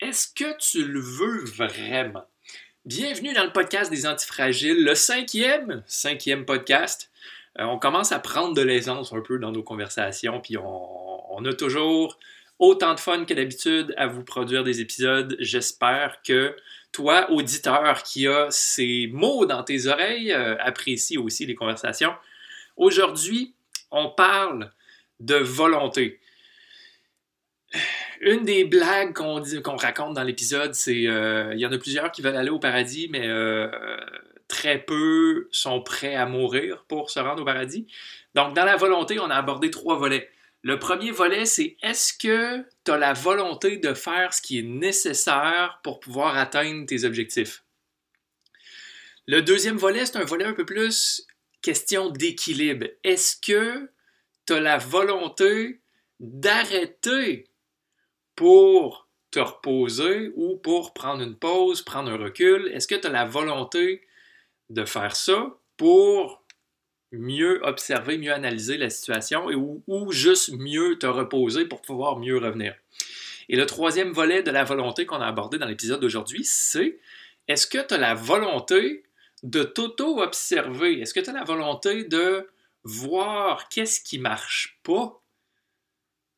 Est-ce que tu le veux vraiment? Bienvenue dans le podcast des antifragiles, le cinquième, cinquième podcast. Euh, on commence à prendre de l'aisance un peu dans nos conversations, puis on, a toujours autant de fun que d'habitude à vous produire des épisodes. J'espère que toi, auditeur qui a ces mots dans tes oreilles, euh, apprécie aussi les conversations. Aujourd'hui, on parle de volonté une des blagues qu'on raconte dans l'épisode, c'est euh, il y en a plusieurs qui veulent aller au paradis, mais euh, très peu sont prêts à mourir pour se rendre au paradis. Donc, dans la volonté, on a abordé trois volets. Le premier volet, c'est est-ce que tu as la volonté de faire ce qui est nécessaire pour pouvoir atteindre tes objectifs? Le deuxième volet, c'est un volet un peu plus question d'équilibre. Est-ce que tu as la volonté d'arrêter pour te reposer ou pour prendre une pause, prendre un recul? Est-ce que tu as la volonté de faire ça pour mieux observer, mieux analyser la situation et ou, juste mieux te reposer pour pouvoir mieux revenir? Et le troisième volet de la volonté qu'on a abordé dans l'épisode d'aujourd'hui, c'est est-ce que tu as la volonté de t'auto-observer? Est-ce que tu as la volonté de voir qu'est-ce qui marche pas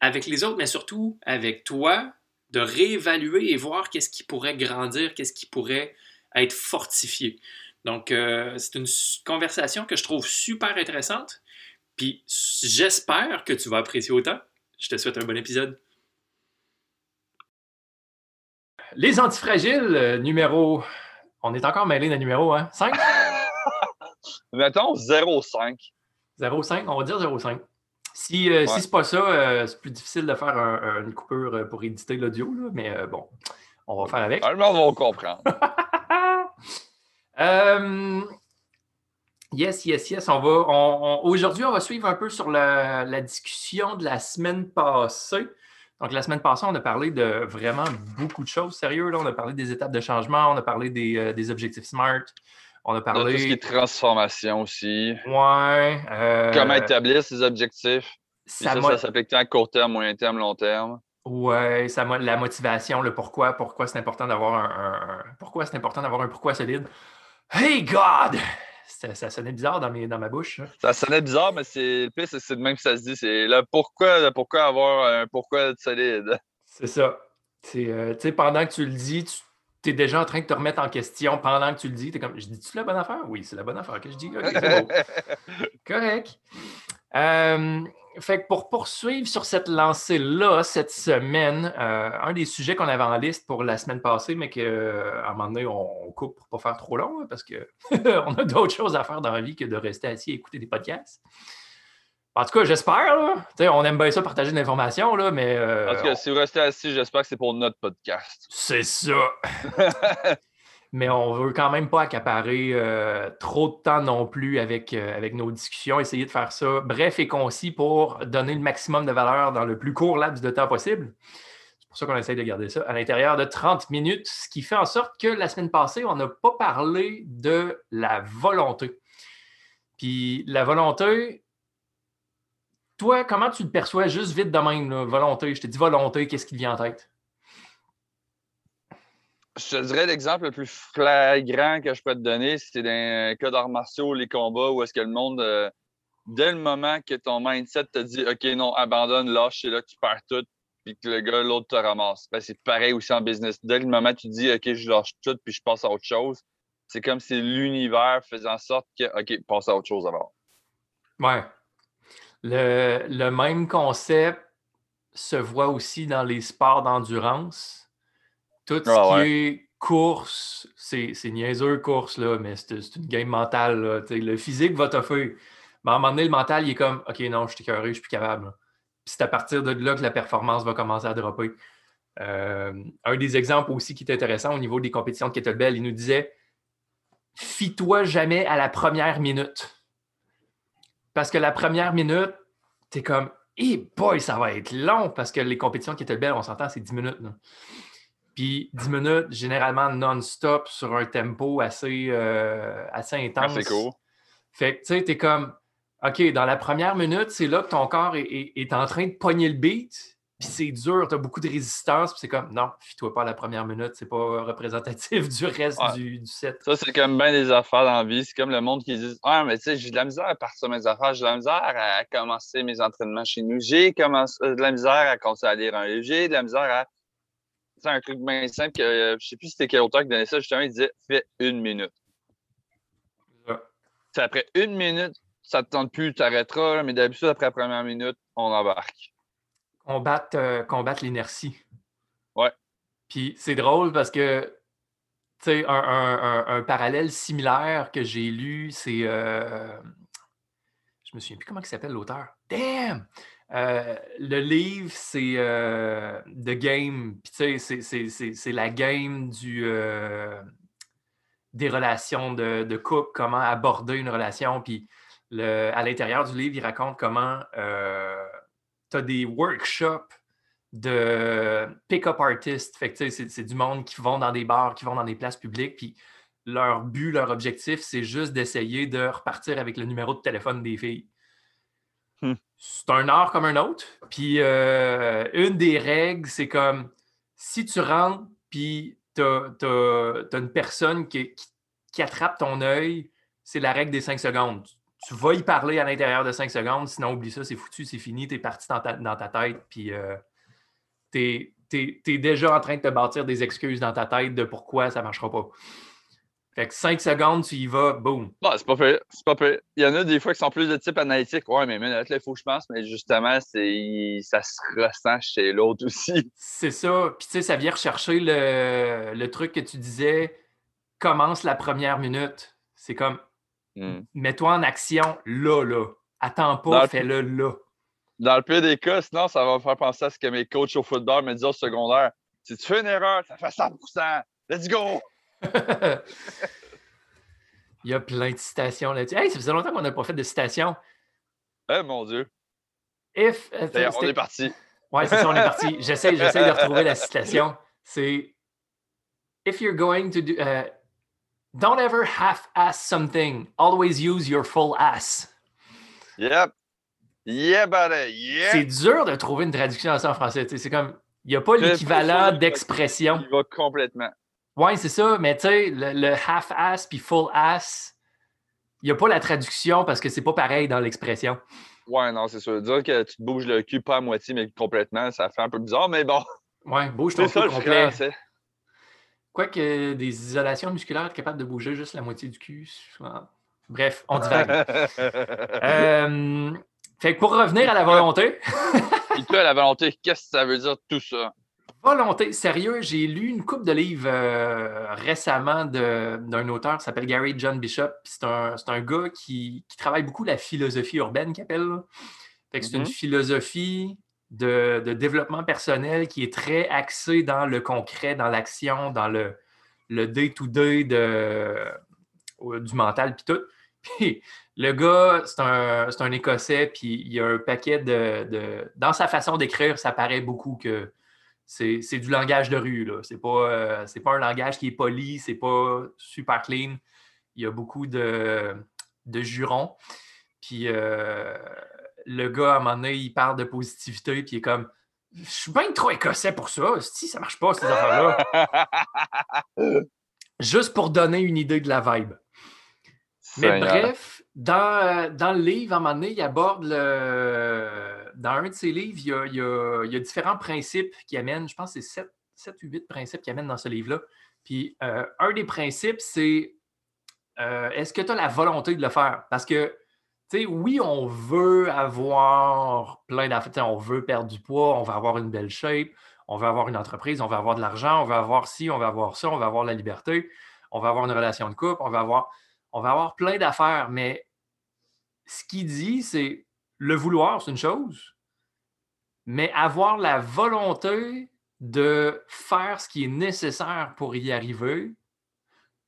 avec les autres, mais surtout avec toi, de réévaluer et voir qu'est-ce qui pourrait grandir, qu'est-ce qui pourrait être fortifié. Donc, euh, c'est une conversation que je trouve super intéressante. Puis, j'espère que tu vas apprécier autant. Je te souhaite un bon épisode. Les antifragiles, euh, numéro. On est encore mêlé d'un numéro, hein? 5? Mettons 0,5. 0,5, on va dire 0,5. Si, euh, si c'est pas ça, euh, c'est plus difficile de faire une coupure euh, pour éditer l'audio, mais bon, on va faire avec. Le monde va comprendre. yes, yes, yes. On va, aujourd'hui, on va suivre un peu sur la, discussion de la semaine passée. Donc, la semaine passée, on a parlé de vraiment beaucoup de choses sérieux. Là. On a parlé des étapes de changement, on a parlé des, des objectifs SMART, on a parlé. De tout ce qui est transformation aussi. Ouais. Euh, Comment établir ses objectifs. Ça, ça, ça s'applique à court terme, moyen terme, long terme. Ouais, ça, la motivation, le pourquoi, pourquoi c'est important d'avoir un, pourquoi c'est important d'avoir un pourquoi solide. Hey God! Ça, sonnait bizarre dans, mes, dans ma bouche. Ça sonnait bizarre, mais c'est le pire, c'est même que ça se dit. C'est le pourquoi, le pourquoi avoir un pourquoi solide. C'est ça. Euh, tu sais, pendant que tu le dis, tu tu es déjà en train de te remettre en question pendant que tu le dis. Tu es comme, je dis-tu la bonne affaire? Oui, c'est la bonne affaire que je dis. Correct. Euh, fait que pour poursuivre sur cette lancée-là, cette semaine, euh, un des sujets qu'on avait en liste pour la semaine passée, mais qu'à un moment donné, on, coupe pour ne pas faire trop long, hein, parce qu'on a d'autres choses à faire dans la vie que de rester assis et écouter des podcasts. En tout cas, j'espère. On aime bien ça, partager de l'information, mais. Euh, en tout cas, si vous restez assis, j'espère que c'est pour notre podcast. C'est ça. mais on veut quand même pas accaparer euh, trop de temps non plus avec, euh, avec nos discussions. Essayer de faire ça bref et concis pour donner le maximum de valeur dans le plus court laps de temps possible. C'est pour ça qu'on essaye de garder ça à l'intérieur de 30 minutes, ce qui fait en sorte que la semaine passée, on n'a pas parlé de la volonté. Puis la volonté, toi, comment tu le perçois juste vite de même, volonté? Je te dis volonté, qu'est-ce qui te vient en tête? Je te dirais l'exemple le plus flagrant que je peux te donner, c'est dans cas d'arts martiaux, les combats, où est-ce que le monde, euh, dès le moment que ton mindset te dit OK, non, abandonne, lâche, c'est là que tu perds tout, puis que le gars, l'autre te ramasse. Ben, c'est pareil aussi en business. Dès le moment que tu dis OK, je lâche tout, puis je passe à autre chose, c'est comme si l'univers faisait en sorte que OK, passe à autre chose alors. Ouais, le, même concept se voit aussi dans les sports d'endurance. Tout ce ah qui est course, c'est niaiseux course, là, mais c'est une game mentale. Le physique va t'offrir. Mais à un moment donné, le mental, il est comme OK, non, je suis écœuré, je suis plus capable. C'est à partir de là que la performance va commencer à dropper. Euh, un des exemples aussi qui est intéressant au niveau des compétitions de kettlebell, il nous disait Fie-toi jamais à la première minute. Parce que la première minute, tu es comme, hey boy, ça va être long parce que les compétitions qui étaient belles, on s'entend, c'est 10 minutes. Puis 10 minutes, généralement non-stop sur un tempo assez, euh, assez intense. C'est cool. Fait que tu sais, tu es comme, OK, dans la première minute, c'est là que ton corps est, en train de pogner le beat. Puis c'est dur, tu as beaucoup de résistance, puis c'est comme, non, fie-toi pas à la première minute, c'est pas représentatif du reste du, set. Ça, c'est comme bien des affaires dans la vie. C'est comme le monde qui dit Ah, mais tu sais, j'ai de la misère à partir mes affaires, j'ai de la misère à commencer mes entraînements chez nous, j'ai euh, de la misère à commencer à lire un livre, j'ai de la misère à. C'est un truc bien simple que euh, je sais plus si c'était quel auteur qui donnait ça, justement, il disait Fais une minute. C'est après une minute, ça ne te tente plus, tu arrêteras, mais d'habitude, après la première minute, on embarque combattre, euh, combattre l'inertie. Ouais. Puis c'est drôle parce que, tu sais, un, parallèle similaire que j'ai lu, c'est. Euh, je me souviens plus comment il s'appelle l'auteur. Damn! Euh, le livre, c'est The Game. Puis, tu sais, c'est la game du, des relations de, de, couple, comment aborder une relation. Puis, le, à l'intérieur du livre, il raconte comment tu as des workshops de pick-up artists. Fait c'est, du monde qui vont dans des bars, qui vont dans des places publiques, puis leur but, leur objectif, c'est juste d'essayer de repartir avec le numéro de téléphone des filles. Hmm. C'est un art comme un autre. Puis euh, une des règles, c'est comme si tu rentres, puis tu as, une personne qui, qui attrape ton œil, c'est la règle des cinq secondes tu vas y parler à l'intérieur de cinq secondes, sinon oublie ça, c'est foutu, c'est fini, tu es parti dans ta, tête, puis euh, tu es, déjà en train de te bâtir des excuses dans ta tête de pourquoi ça ne marchera pas. Fait que cinq secondes, tu y vas, boum. Non, c'est pas fait. C'est pas fait. Il y en a des fois qui sont plus de type analytique. Ouais, mais là, il faut que je pense, mais justement, ça se ressent chez l'autre aussi. C'est ça. Puis tu sais, ça vient rechercher le, le truc que tu disais, commence la première minute. C'est comme Hmm. Mets-toi en action là, là. Attends pas, fais-le là. Dans le pire des cas, sinon, ça va me faire penser à ce que mes coachs au football me disent au secondaire. Si tu fais une erreur, ça fait 100% Let's go! Il y a plein de citations là-dessus. Hey, ça faisait longtemps qu'on n'a pas fait de citations. Eh mon Dieu. If, euh, on est parti. Ouais, c'est ça, on est parti. J'essaie, j'essaie de retrouver la citation. C'est If you're going to do. Euh, Don't ever half-ass something. Always use your full ass. Yep. Yeah, buddy. Yeah. C'est dur de trouver une traduction à ça en français. C'est comme, il n'y a pas l'équivalent d'expression. Il va complètement. Ouais, c'est ça, mais tu sais, le, half-ass puis full-ass, il n'y a pas la traduction parce que c'est pas pareil dans l'expression. Ouais, non, c'est sûr. Dire que tu te bouges le cul pas à moitié, mais complètement, ça fait un peu bizarre, mais bon. Ouais, bouge ton cul complet. Quoique des isolations musculaires, être capable de bouger juste la moitié du cul. Bref, on divague. euh, fait que pour revenir à la volonté. Et toi, la volonté, qu'est-ce que ça veut dire tout ça? Volonté, sérieux, j'ai lu une coupe de livres euh, récemment d'un auteur qui s'appelle Gary John Bishop. C'est un, un, gars qui, qui, travaille beaucoup la philosophie urbaine, qu'il appelle. Fait que c'est une mm-hmm. philosophie de, développement personnel qui est très axé dans le concret, dans l'action, dans le, le day-to-day du mental, puis tout. Puis le gars, c'est un, Écossais, puis il y a un paquet de. dans sa façon d'écrire, ça paraît beaucoup que c'est, du langage de rue. Là. C'est, pas, euh, pas un langage qui est poli, c'est pas super clean. Il y a beaucoup de, de jurons. Puis euh, le gars, à un moment donné, il parle de positivité, puis il est comme Je suis bien trop écossais pour ça. Si, ça marche pas, ces affaires-là. Juste pour donner une idée de la vibe. Mais bref, dans, dans, le livre, à un moment donné, il aborde le. Dans un de ses livres, il y a, il y a, différents principes qui amènent, je pense que c'est 7, ou 8 principes qui amènent dans ce livre-là. Puis euh, un des principes, c'est euh, est-ce que tu as la volonté de le faire? Parce que oui, on veut avoir plein d'affaires. On veut perdre du poids, on veut avoir une belle shape, on veut avoir une entreprise, on veut avoir de l'argent, on veut avoir ci, on veut avoir ça, on veut avoir la liberté, on veut avoir une relation de couple, on veut avoir, on va avoir plein d'affaires. Mais ce qu'il dit, c'est le vouloir, c'est une chose, mais avoir la volonté de faire ce qui est nécessaire pour y arriver,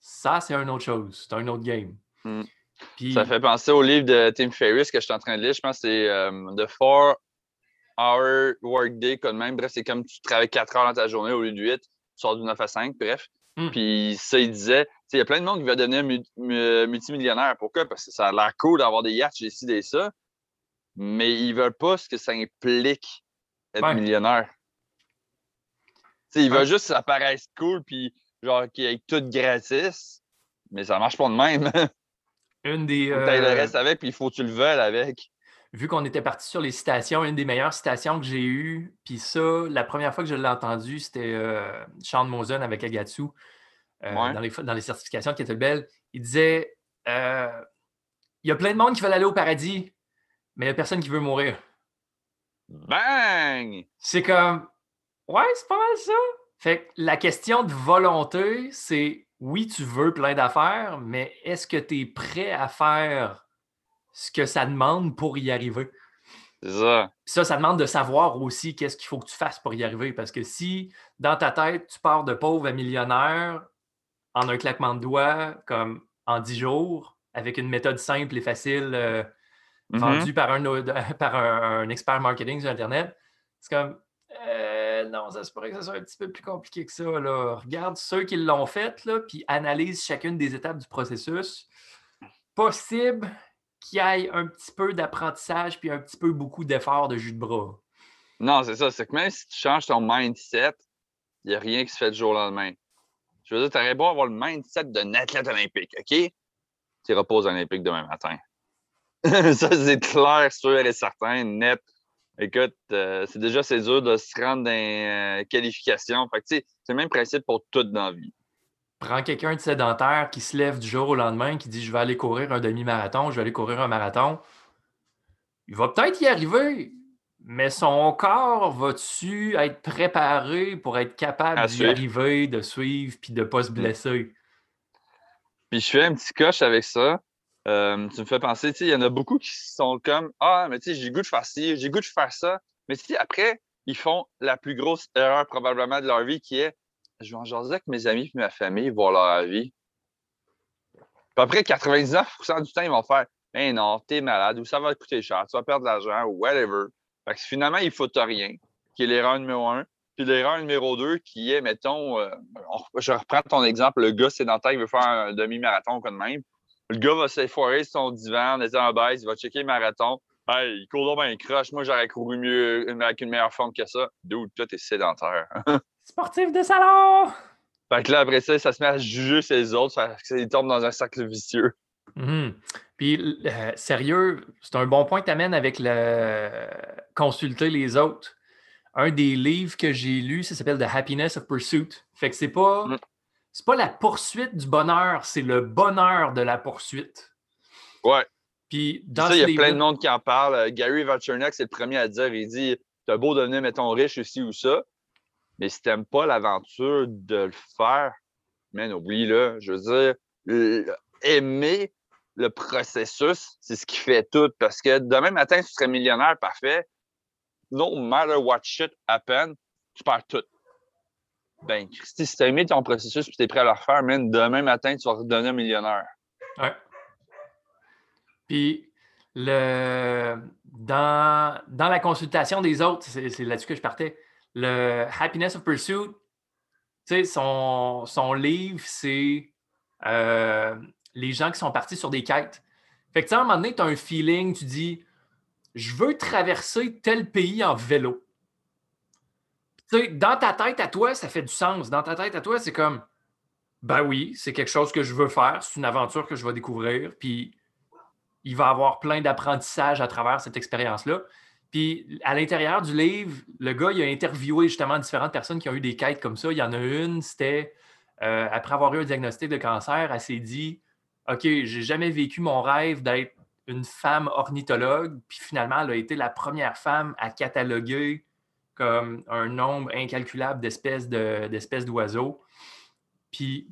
ça, c'est une autre chose. C'est un autre game. Ça fait penser au livre de Tim Ferriss que je suis en train de lire. Je pense que c'est euh, The Four Hour Workday, comme même. Bref, c'est comme tu travailles 4 heures dans ta journée au lieu de 8, tu sors du 9 à 5, bref. Hmm. Puis ça, il disait, il y a plein de monde qui va devenir multimillionnaire. Pourquoi? Parce que ça a l'air cool d'avoir des yachts, j'ai des ça. Mais ils veulent pas ce que ça implique être millionnaire. il veut juste que ça paraisse cool, puis genre qu'il ait tout gratis, mais ça marche pas de même. Une des. le euh, reste avec, puis il faut que tu le veuilles avec. Vu qu'on était parti sur les citations, une des meilleures citations que j'ai eues, puis ça, la première fois que je l'ai entendu, c'était euh, Sean Mosen avec Agatsu euh, dans, les, dans, les, certifications qui étaient belles. Il disait Il y a plein de monde qui veut aller au paradis, mais il n'y a personne qui veut mourir. Bang! C'est comme Ouais, c'est pas mal ça. Fait que la question de volonté, c'est oui, tu veux plein d'affaires, mais est-ce que tu es prêt à faire ce que ça demande pour y arriver? Ça. ça, ça demande de savoir aussi qu'est-ce qu'il faut que tu fasses pour y arriver. Parce que si dans ta tête, tu pars de pauvre à millionnaire en un claquement de doigts, comme en dix jours, avec une méthode simple et facile euh, mm-hmm. vendue par, un, par un, expert marketing sur Internet, c'est comme euh, non, ça se pourrait que ça soit un petit peu plus compliqué que ça. Regarde ceux qui l'ont fait, puis analyse chacune des étapes du processus. Possible qu'il y ait un petit peu d'apprentissage puis un petit peu beaucoup d'efforts de jus de bras. Non, c'est ça. C'est que même si tu changes ton mindset, il n'y a rien qui se fait du jour au lendemain. Je veux dire, tu aurais beau avoir le mindset d'un athlète olympique, OK? Tu reposes olympique demain matin. ça, c'est clair, sûr et certain, net. Écoute, euh, c'est déjà c'est dur de se rendre dans les euh, qualifications. Fait c'est le même principe pour tout dans la vie. Prends quelqu'un de sédentaire qui se lève du jour au lendemain, qui dit Je vais aller courir un demi-marathon, je vais aller courir un marathon. Il va peut-être y arriver, mais son corps va-tu être préparé pour être capable d'y arriver, de suivre, puis de ne pas se mm. blesser? Puis je fais un petit coche avec ça. Euh, tu me fais penser, il y en a beaucoup qui sont comme Ah, mais tu sais, j'ai goût de faire ci, j'ai goût de faire ça. Mais tu après, ils font la plus grosse erreur probablement de leur vie qui est Je vais en jaser avec mes amis et ma famille, voir leur vie. Puis après, 99% du temps, ils vont faire Ben non, t'es malade ou ça va te coûter cher, tu vas perdre de l'argent ou whatever. Fait que finalement, il faut rien, qui est l'erreur numéro un. Puis l'erreur numéro deux, qui est, mettons, euh, je reprends ton exemple, le gars sédentaire qui veut faire un demi-marathon ou quoi de même. Le gars va s'effoirer sur son divan en en baisse, il va checker le marathon. Hey, il court dans un crush. Moi, j'aurais couru mieux avec une meilleure forme que ça. D'où toi, t'es sédentaire. Sportif de salon! Fait que là, après ça, ça se met à juger ses autres. Ça, il tombe dans un cercle vicieux. Mm-hmm. Puis, euh, sérieux, c'est un bon point que tu amènes avec le consulter les autres. Un des livres que j'ai lu, ça s'appelle The Happiness of Pursuit. Fait que c'est pas. Mm c'est pas la poursuite du bonheur, c'est le bonheur de la poursuite. Ouais. Puis dans ça, il y a plein de monde qui en parle. Euh, Gary Vaynerchuk, c'est le premier à dire. Il dit T'as beau devenir, mettons, riche ici ou ça, mais si t'aimes pas l'aventure de le faire, man, oublie-le. Je veux dire, aimer le processus, c'est ce qui fait tout. Parce que demain matin, tu serais millionnaire, parfait. No matter what shit happen, tu perds tout ben, Christy, si tu as aimé ton processus et tu es prêt à le refaire, même demain matin, tu vas redevenir millionnaire. Ouais. Puis, le, dans, dans la consultation des autres, c'est là-dessus que je partais, le Happiness of Pursuit, son, son livre, c'est euh, les gens qui sont partis sur des quêtes. Fait que, à un moment donné, tu as un feeling, tu dis, je veux traverser tel pays en vélo dans ta tête à toi, ça fait du sens. Dans ta tête à toi, c'est comme, ben oui, c'est quelque chose que je veux faire, c'est une aventure que je vais découvrir, puis il va y avoir plein d'apprentissage à travers cette expérience-là. Puis à l'intérieur du livre, le gars, il a interviewé justement différentes personnes qui ont eu des quêtes comme ça. Il y en a une, c'était euh, après avoir eu un diagnostic de cancer, elle s'est dit OK, j'ai jamais vécu mon rêve d'être une femme ornithologue. Puis finalement, elle a été la première femme à cataloguer un nombre incalculable d'espèces d'espèces d'oiseaux. Puis,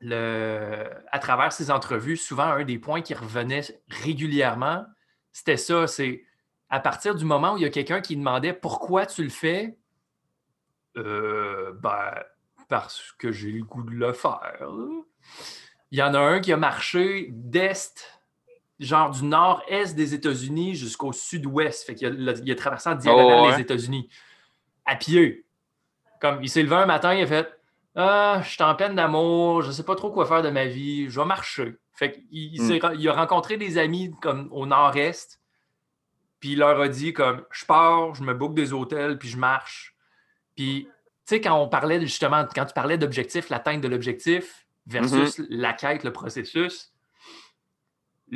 le, à travers ces entrevues, souvent, un des points qui revenait régulièrement, c'était ça, c'est à partir du moment où il y a quelqu'un qui demandait pourquoi tu le fais, euh, ben, parce que j'ai le goût de le faire. Il y en a un qui a marché d'est genre du nord-est des États-Unis jusqu'au sud-ouest. Fait qu'il a, il a traversé en diagonale oh, les États-Unis à pied. Comme il s'est levé un matin, il a fait Ah, je suis en peine d'amour, je ne sais pas trop quoi faire de ma vie, je vais marcher. Fait qu'il hmm. il a rencontré des amis comme au nord-est. puis il leur a dit comme je pars, je me boucle des hôtels, puis je marche. Puis, tu sais, quand on parlait justement, quand tu parlais d'objectif, l'atteinte de l'objectif versus Mm-hmm. la quête, le processus,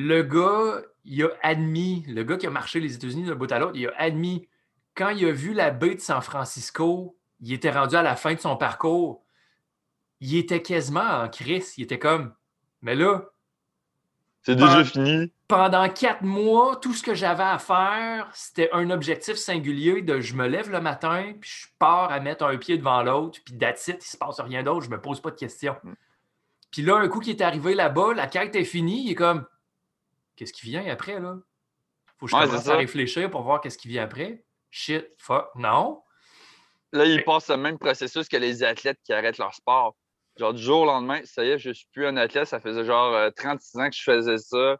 le gars, il a admis, le gars qui a marché les États-Unis d'un bout à l'autre, il a admis, quand il a vu la baie de San Francisco, il était rendu à la fin de son parcours, il était quasiment en crise. Il était comme, mais là, C'est déjà fini. pendant quatre mois, tout ce que j'avais à faire, c'était un objectif singulier de je me lève le matin, puis je pars à mettre un pied devant l'autre, puis that's it, il se passe rien d'autre, je me pose pas de questions. Mm. Puis là, un coup qui est arrivé là-bas, la quête est finie, il est comme Qu'est-ce qui vient après là? Faut que je Ouais, commence à réfléchir pour voir qu'est-ce qui vient après. Shit, fuck, non. Là, ils passent le même processus que les athlètes qui arrêtent leur sport. Genre, du jour au lendemain, ça y est, je suis plus un athlète. Ça faisait genre euh, 36 ans que je faisais ça.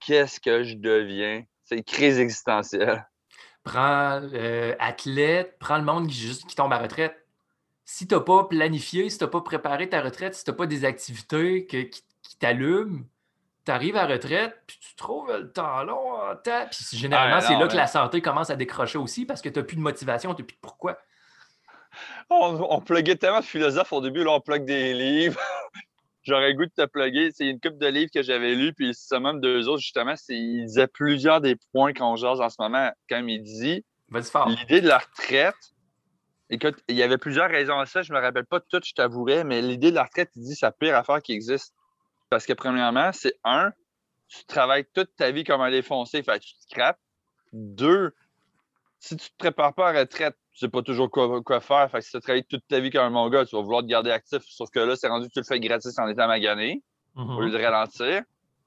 Qu'est-ce que je deviens? C'est une crise existentielle. Prends euh, athlète, prends le monde qui, juste, qui tombe à retraite. Si tu n'as pas planifié, si tu n'as pas préparé ta retraite, si tu n'as pas des activités que- qui, qui t'allument, tu arrives à la retraite, puis tu trouves le temps long en temps. Puis généralement, Ah, c'est non, là que la santé commence à décrocher aussi parce que tu n'as plus de motivation, tu n'as plus de pourquoi. On, on pluguait tellement de philosophes au début, là, on plug des livres. J'aurais le goût de te plugger. C'est une couple de livres que j'avais lus, puis c'est même deux autres, justement. c'est- Il disait plusieurs des points qu'on jase en ce moment. Quand il dit l'idée de la retraite, écoute, il y avait plusieurs raisons à ça. Je me rappelle pas toutes, je t'avouerais, mais l'idée de la retraite, il dit c'est la pire affaire qui existe. Parce que, premièrement, c'est un, tu travailles toute ta vie comme un défoncé, fait que tu te scrapes. Deux, si tu te prépares pas à la retraite, tu sais pas toujours quoi, quoi faire. Fait que si tu travailles toute ta vie comme un mon gars, tu vas vouloir te garder actif. Sauf que là, c'est rendu que tu le fais gratis en étant magané au lieu Mhm. de ralentir.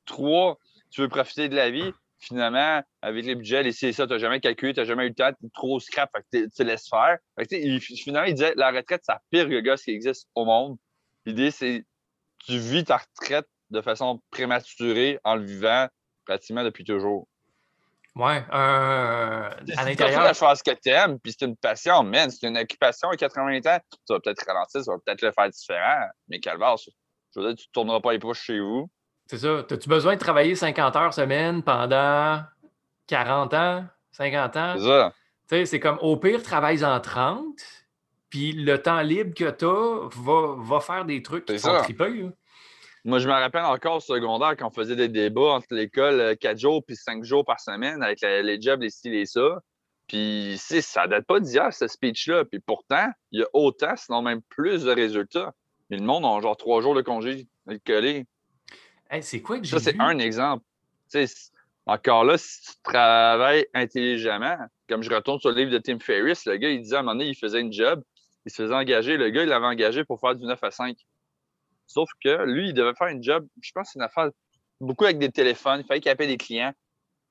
Trois, tu veux profiter de la vie. Finalement, avec les budgets, les ça, tu n'as jamais calculé, tu n'as jamais eu le temps, tu es trop scrap, fait que tu laisses faire. Fait que, il- finalement, il disait la retraite, c'est la pire gosse qui existe au monde. L'idée, c'est tu vis ta retraite de façon prématurée en le vivant pratiquement depuis toujours. Ouais, euh, à l'intérieur. la chose que tu aimes, puis c'est une passion, man, c'est une occupation à 80 ans, tu vas peut-être ralentir, tu vas peut-être le faire différent, mais calvaire, je veux dire, tu ne tourneras pas les poches chez vous. C'est ça. As-tu besoin de travailler 50 heures semaine pendant 40 ans, 50 ans? C'est ça. Tu sais, c'est comme au pire, travaille en 30, puis le temps libre que tu as va, va faire des trucs qui te C'est font ça. triper. là. Moi, je me rappelle encore au secondaire quand on faisait des débats entre l'école euh, quatre jours puis cinq jours par semaine avec la- les jobs, les styles et ça. Puis, c'est- ça date pas d'hier, ce speech-là. Puis pourtant, il y a autant, sinon même plus de résultats. Mais le monde a genre trois jours de congé coller. Hey, c'est quoi que j'ai Ça, c'est un exemple. Encore là, si tu travailles intelligemment, comme je retourne sur le livre de Tim Ferriss, le gars, il disait à un moment donné, il faisait une job, il se faisait engager. Le gars, il l'avait engagé pour faire du 9 à 5. Sauf que lui, il devait faire une job, je pense que c'est une affaire beaucoup avec des téléphones, il fallait qu'il appelle des clients.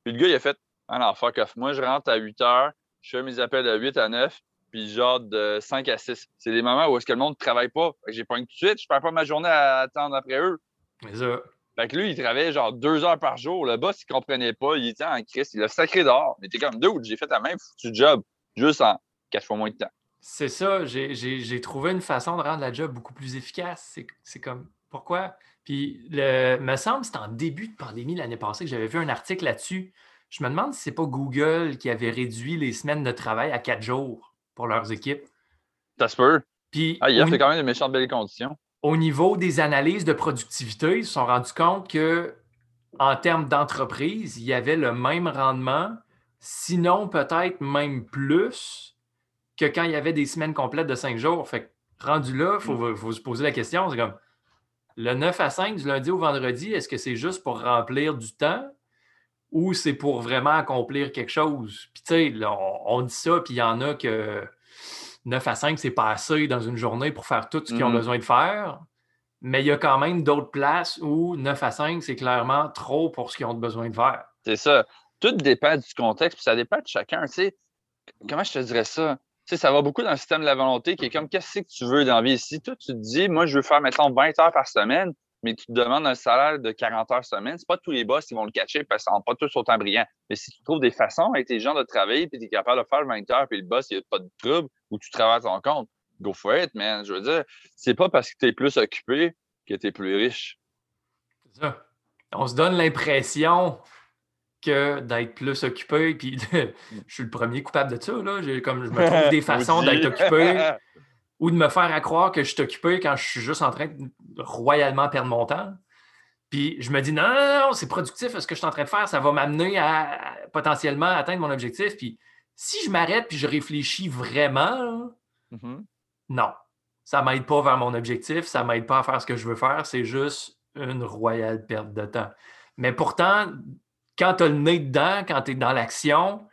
Puis le gars, il a fait Ah non, fuck off. Moi, je rentre à 8 heures, je fais mes appels de 8 à 9, puis genre de 5 à 6. C'est des moments où est-ce que le monde ne travaille pas. J'ai pas une tout de suite, je perds pas ma journée à attendre après eux. C'est ça. Fait que lui, il travaillait genre deux heures par jour. Le boss, il comprenait pas. Il était en crise. Il a sacré dehors. Mais t'es comme deux, j'ai fait la même foutu job, juste en quatre fois moins de temps. C'est ça. J'ai- trouvé une façon de rendre la job beaucoup plus efficace. C'est- C'est comme pourquoi? Puis, le, me semble que c'était en début de pandémie l'année passée que j'avais vu un article là-dessus. Je me demande si c'est pas Google qui avait réduit les semaines de travail à quatre jours pour leurs équipes. Ça se peut. Puis, Ah, il a fait quand même de méchantes belles conditions. au niveau des analyses de productivité, ils se sont rendus compte que en termes d'entreprise, il y avait le même rendement, sinon peut-être même plus que quand il y avait des semaines complètes de cinq jours. Fait que rendu là, il faut, faut se poser la question, c'est comme le 9 à 5 du lundi au vendredi, est-ce que c'est juste pour remplir du temps ou c'est pour vraiment accomplir quelque chose? Puis tu sais, on, on dit ça, puis il y en a que 9 à 5, c'est pas assez dans une journée pour faire tout ce qu'ils ont Mhm. besoin de faire. Mais il y a quand même d'autres places où 9 à 5, c'est clairement trop pour ce qu'ils ont besoin de faire. C'est ça. Tout dépend du contexte, puis ça dépend de chacun. Tu sais, comment je te dirais ça? Sais, ça va beaucoup dans le système de la volonté qui est comme qu'est-ce que tu veux dans la vie? Ici. Toi, tu te dis, moi, je veux faire, mettons, 20 heures par semaine, mais tu te demandes un salaire de 40 heures semaine. C'est pas tous les boss qui vont le catcher parce qu'ils sont pas tous autant brillants. Mais si tu trouves des façons intelligentes de travailler, puis tu es capable de faire 20 heures, puis le boss, il n'y a pas de trouble, ou tu travailles à ton compte, go for it, man. Je veux dire, c'est pas parce que tu es plus occupé que tu es plus riche. C'est ça. On se donne l'impression que d'être plus occupé. Puis je suis le premier coupable de ça. Là. Comme je me trouve des façons d'être occupé ou de me faire croire que je suis occupé quand je suis juste en train de royalement perdre mon temps. Puis je me dis non, non, non, c'est productif ce que je suis en train de faire, ça va m'amener à, potentiellement atteindre mon objectif. Puis si je m'arrête puis je réfléchis vraiment, mm-hmm. non, ça ne m'aide pas vers mon objectif, ça ne m'aide pas à faire ce que je veux faire, c'est juste une royale perte de temps. Mais pourtant, quand tu as le nez dedans, quand tu es dans l'action,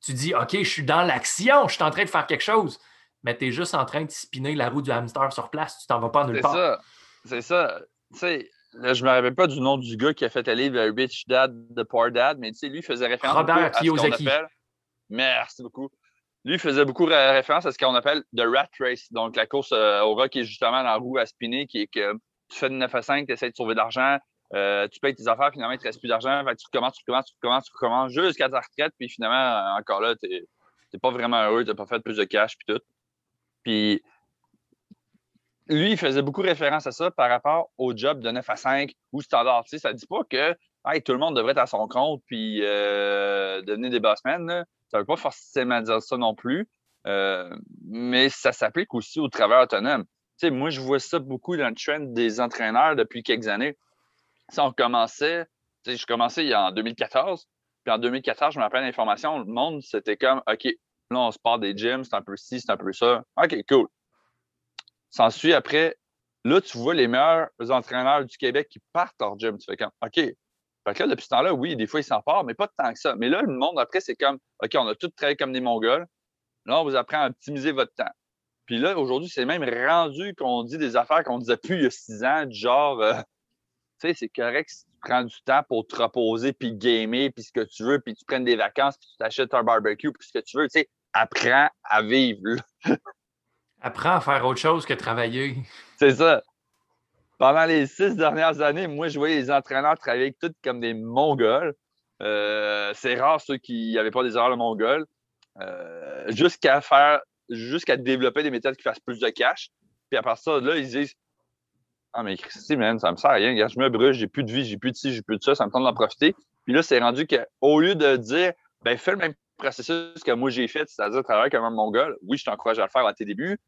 tu dis OK, je suis dans l'action, je suis en train de faire quelque chose mais tu es juste en train de spinner la roue du hamster sur place, tu t'en vas pas nulle part. C'est ça. C'est ça. Tu sais, je me rappelle pas du nom du gars qui a fait le livre Rich Dad, The Poor Dad, mais tu sais, lui faisait référence Robert à ce qu'on appelle. Merci beaucoup. Lui faisait beaucoup référence à ce qu'on appelle The Rat Race, donc la course euh, au rat qui est justement la roue à spinner, qui est que tu fais de 9 à 5, tu essaies de sauver de l'argent, euh, tu payes tes affaires, finalement, il te reste plus d'argent, tu recommences, tu recommences, tu recommences, tu recommences jusqu'à ta retraite, puis finalement, encore là, tu n'es pas vraiment heureux, tu n'as pas fait plus de cash, puis tout. Puis lui, il faisait beaucoup référence à ça par rapport au job de 9 à 5 ou standard. Ça ne dit pas que tout le monde devrait être à son compte puis euh, devenir des bossmen. Ça ne veut pas forcément dire ça non plus. Euh, mais ça s'applique aussi au travail autonome. Tu sais, moi, je vois ça beaucoup dans le trend des entraîneurs depuis quelques années. Si on commençait, tu sais, je commençais en 2014, puis en 2014, je me rappelle l'information, le monde, c'était comme, OK, Là, on se part des gyms, c'est un peu ci, c'est un peu ça. OK, cool. S'ensuit après, là, tu vois les meilleurs entraîneurs du Québec qui partent hors gym. Tu fais comme, OK. Fait que là, depuis ce temps-là, oui, des fois, ils s'en partent, mais pas tant que ça. Mais là, le monde, après, c'est comme, OK, on a tous travaillé comme des Mongols. Là, on vous apprend à optimiser votre temps. Puis là, aujourd'hui, c'est même rendu qu'on dit des affaires qu'on disait plus il y a six ans, du genre, euh, tu sais, c'est correct si tu prends du temps pour te reposer, puis gamer, puis ce que tu veux, puis tu prennes des vacances, puis tu t'achètes un barbecue, puis ce que tu veux. Tu sais, apprends à vivre. apprends à faire autre chose que travailler. C'est ça. Pendant les six dernières années, moi, je voyais les entraîneurs travailler tous comme des Mongols. Euh, c'est rare ceux qui n'avaient pas des erreurs de Mongols. Euh, jusqu'à faire, jusqu'à développer des méthodes qui fassent plus de cash. Puis à part ça, là, ils disent Ah, mais Christy, man, ça me sert à rien. je me brûle, j'ai plus de vie, j'ai plus de ci, j'ai plus de ça, ça me tente d'en profiter. Puis là, c'est rendu qu'au lieu de dire ben, fais le même processus que moi j'ai fait, c'est-à-dire travailler comme un mongol, oui, je t'encourage à le faire à tes débuts,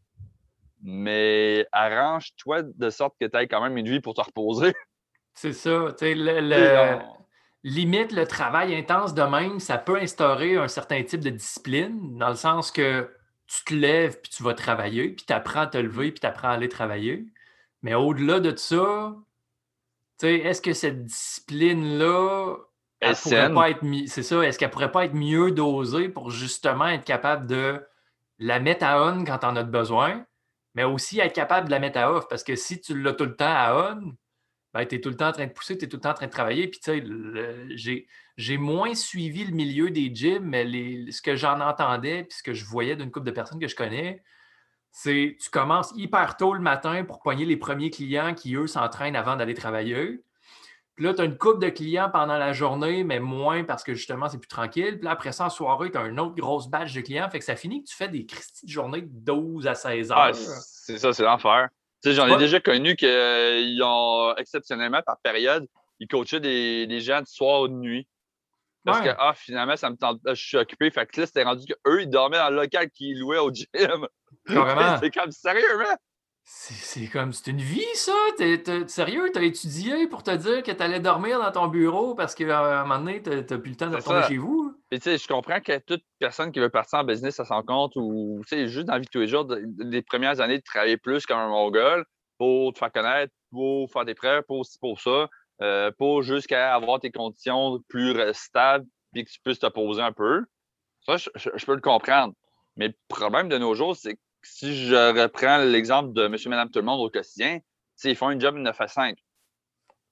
mais arrange-toi de sorte que tu aies quand même une vie pour te reposer. C'est ça. Le, limite, le travail intense de même, ça peut instaurer un certain type de discipline, dans le sens que tu te lèves puis tu vas travailler, puis tu apprends à te lever puis tu apprends à aller travailler. Mais au-delà de ça, est-ce que cette discipline-là, pas être c'est ça, est-ce qu'elle pourrait pas être mieux dosée pour justement être capable de la mettre à on quand on a besoin, mais aussi être capable de la mettre à off? Parce que si tu l'as tout le temps à on, ben, tu es tout le temps en train de pousser, tu es tout le temps en train de travailler. Puis, tu sais, j'ai moins suivi le milieu des gyms, mais les, ce que j'en entendais, puis ce que je voyais d'une couple de personnes que je connais, c'est tu commences hyper tôt le matin pour poigner les premiers clients qui, eux, s'entraînent avant d'aller travailler. Puis là, tu as une coupe de clients pendant la journée, mais moins parce que justement, c'est plus tranquille. Puis là, après ça, en soirée, tu as une autre grosse batch de clients. Fait que ça finit que tu fais des Christy de journée de 12 à 16 ah, heures. c'est ça, c'est l'enfer. Tu sais, j'en ai déjà connu qu'ils ont exceptionnellement par période, ils coachaient des, des gens de soir ou de nuit. Parce que, ah, finalement, ça me tente, je suis occupé. Fait que là, c'était rendu qu'eux, ils dormaient dans le local qu'ils louaient au gym. c'est comme sérieux, man. C'est comme, c'est une vie, ça? T'es, t'es, sérieux? T'as étudié pour te dire que t'allais dormir dans ton bureau parce qu'à un moment donné, t'as, plus le temps de retourner chez vous? tu sais, je comprends que toute personne qui veut partir en business à son compte ou, tu sais, juste dans la vie de tous les jours, les premières années de travailler plus comme un mongol pour te faire connaître, pour faire des preuves, pour pour ça, euh, pour jusqu'à avoir tes conditions plus stables et que tu puisses te poser un peu. Ça, je peux le comprendre. Mais le problème de nos jours, c'est que si je reprends l'exemple de monsieur, madame, tout le monde au quotidien, ils font une job de 9 à 5.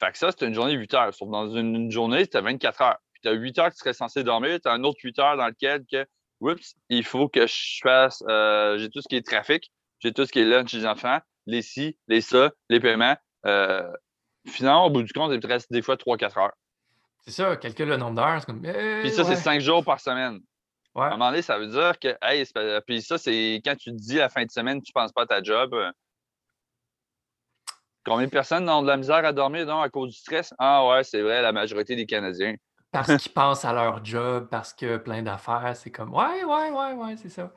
Fait que ça, c'est une journée de 8 heures. Sauf dans une, journée, c'était 24 heures. Puis tu as 8 heures que tu serais censé dormir, tu as un autre 8 heures dans lequel que, oups, il faut que je fasse, euh, j'ai tout ce qui est trafic, j'ai tout ce qui est lunch des enfants, les ci, les ça, les paiements. Euh, finalement, au bout du compte, il te reste des fois 3-4 heures. C'est ça, calcule le nombre d'heures. Comme... Puis ça, c'est 5 jours par semaine. À un moment donné, ça veut dire que, hey, puis ça, c'est quand tu te dis la fin de semaine, tu ne penses pas à ta job. Euh. Combien de personnes ont de la misère à dormir donc, à cause du stress? Ah ouais, c'est vrai, la majorité des Canadiens. parce qu'ils pensent à leur job, parce que plein d'affaires, c'est comme ouais, ouais, ouais, ouais, c'est ça.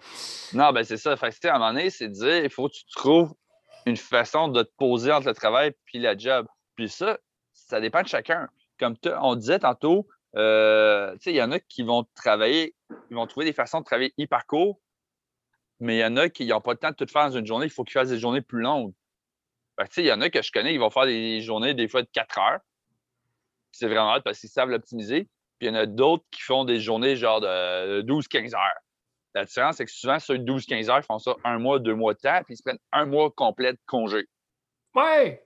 Non, ben c'est ça. Fait que, à un moment donné, c'est de dire il faut que tu trouves une façon de te poser entre le travail puis la job. Puis ça, ça dépend de chacun. Comme on disait tantôt, euh, il y en a qui vont travailler, ils vont trouver des façons de travailler hyper court, mais il y en a qui n'ont pas le temps de tout faire dans une journée. Il faut qu'ils fassent des journées plus longues. il y en a que je connais, ils vont faire des journées des fois de 4 heures. C'est vraiment hâte parce qu'ils savent l'optimiser. Puis il y en a d'autres qui font des journées genre de 12-15 heures. La différence, c'est que souvent, ceux de 12-15 heures font ça un mois, deux mois de temps, puis ils se prennent un mois complet de congé. Ouais!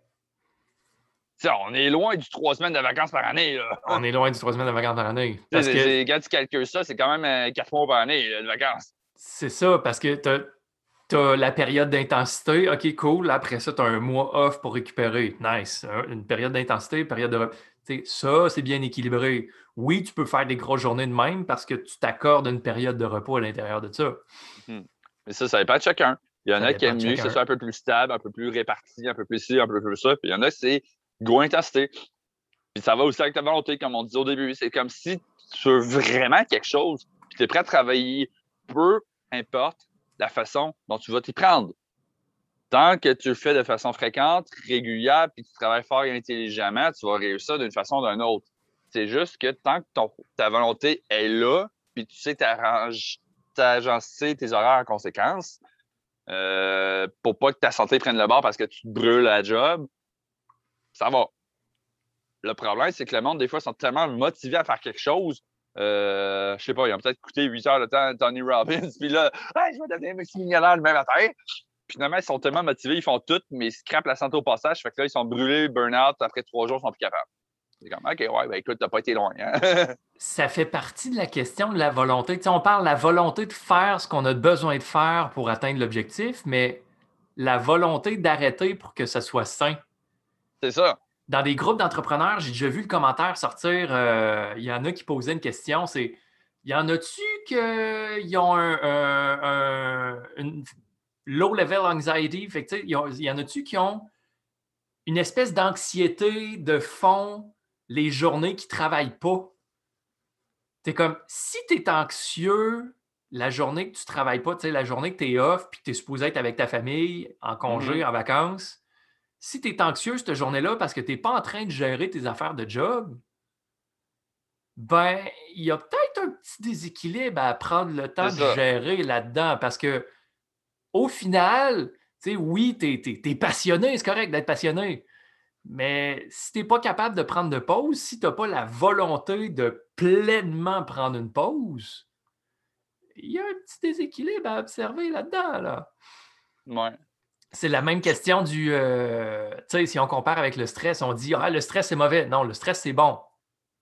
On est loin du trois semaines de vacances par année. Là. On est loin du trois semaines de vacances par année. Parce que... Quand tu calcules ça, c'est quand même euh, quatre mois par année de vacances. C'est ça, parce que tu as, la période d'intensité. OK, cool. Après ça, tu as un mois off pour récupérer. Nice. Une période d'intensité, période de. ça, c'est bien équilibré. Oui, tu peux faire des grosses journées de même parce que tu t'accordes une période de repos à l'intérieur de ça. Hmm. Mais ça, ça dépend de chacun. Il y en a qui aiment mieux que ce soit un peu plus stable, un peu plus réparti, un peu plus ci, un peu plus ça. Puis il y en a, c'est go intensité. Puis ça va aussi avec ta volonté, comme on disait au début. C'est comme si tu veux vraiment quelque chose, puis tu es prêt à travailler peu importe la façon dont tu vas t'y prendre. Tant que tu le fais de façon fréquente, régulière, puis tu travailles fort et intelligemment, tu vas réussir d'une façon ou d'une autre. C'est juste que tant que ta volonté est là, puis tu sais t'agencer tes horaires en conséquence, euh, pour pas que ta santé prenne le bord parce que tu te brûles la job, ça va. Le problème, c'est que le monde, des fois, sont tellement motivés à faire quelque chose. Euh, je sais pas, ils ont peut-être coûté 8 heures de temps à Tony Robbins, puis là, je vais devenir millionnaire le même matin. Puis finalement, ils sont tellement motivés, ils font tout, mais ils scrapent la santé au passage. Fait que là, ils sont brûlés, burn-out, après trois jours, ils sont plus capables. C'est comme, OK, ouais, ben écoute, t'as pas été loin. Hein? ça fait partie de la question de la volonté. on parle de la volonté de faire ce qu'on a besoin de faire pour atteindre l'objectif, mais la volonté d'arrêter pour que ça soit sain. C'est ça. Dans des groupes d'entrepreneurs, j'ai déjà vu le commentaire sortir. euh, Il y en a qui posaient une question c'est y en a-tu qui ont un, une low level anxiety? Fait Il y en a-tu qui ont une espèce d'anxiété de fond les journées qui ne travaillent pas? Tu es comme si tu es anxieux la journée que tu ne travailles pas, la journée que tu es off puis que tu es supposé être avec ta famille en congé, mm-hmm. en vacances si tu es anxieux cette journée-là parce que tu n'es pas en train de gérer tes affaires de job, ben, il y a peut-être un petit déséquilibre à prendre le temps de gérer là-dedans parce que au final, tu sais, oui, tu es, passionné, c'est correct d'être passionné. Mais si tu n'es pas capable de prendre de pause, si tu n'as pas la volonté de pleinement prendre une pause, il y a un petit déséquilibre à observer là-dedans. Là. Ouais. C'est la même question du. Euh, tu sais, si on compare avec le stress, on dit Ah, le stress, c'est mauvais. Non, le stress, c'est bon.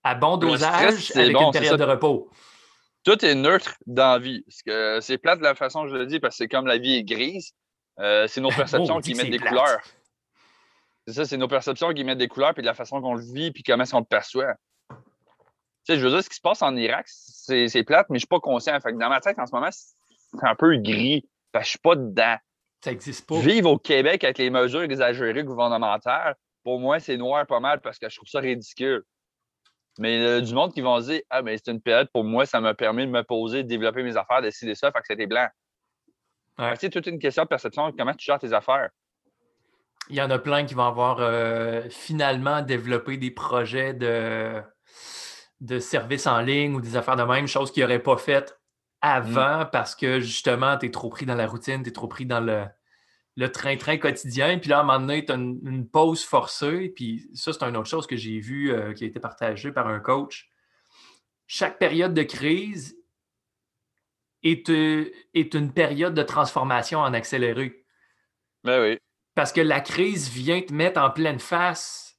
À bon dosage avec une période de repos. Tout est neutre dans la vie. C'est plate de la façon que je le dis parce que c'est comme la vie est grise. Euh, c'est nos perceptions qui mettent des couleurs. C'est ça, c'est nos perceptions qui mettent des couleurs, puis de la façon qu'on le vit, puis comment est-ce qu'on le perçoit. Tu sais, je veux dire, ce qui se passe en Irak, c'est plate, mais je ne suis pas conscient. Fait dans ma tête, en ce moment, c'est un peu gris. Je ne suis pas dedans. Ça n'existe pas. Vivre au Québec avec les mesures exagérées gouvernementales, pour moi, c'est noir pas mal parce que je trouve ça ridicule. Mais il y a du monde qui vont dire Ah, mais c'est une période pour moi, ça m'a permis de me poser, de développer mes affaires, de décider ça, fait que c'était blanc. C'est toute une question de perception comment tu gères tes affaires. Il y en a plein qui vont avoir euh, finalement développé des projets de, de services en ligne ou des affaires de même, chose qu'ils n'auraient pas faites avant parce que justement, tu es trop pris dans la routine, tu es trop pris dans le, train-train quotidien. Puis là, à un moment donné, tu as une, pause forcée. Puis ça, c'est une autre chose que j'ai vu euh, qui a été partagée par un coach. Chaque période de crise est, euh, est une période de transformation en accéléré. Ben oui. Parce que la crise vient te mettre en pleine face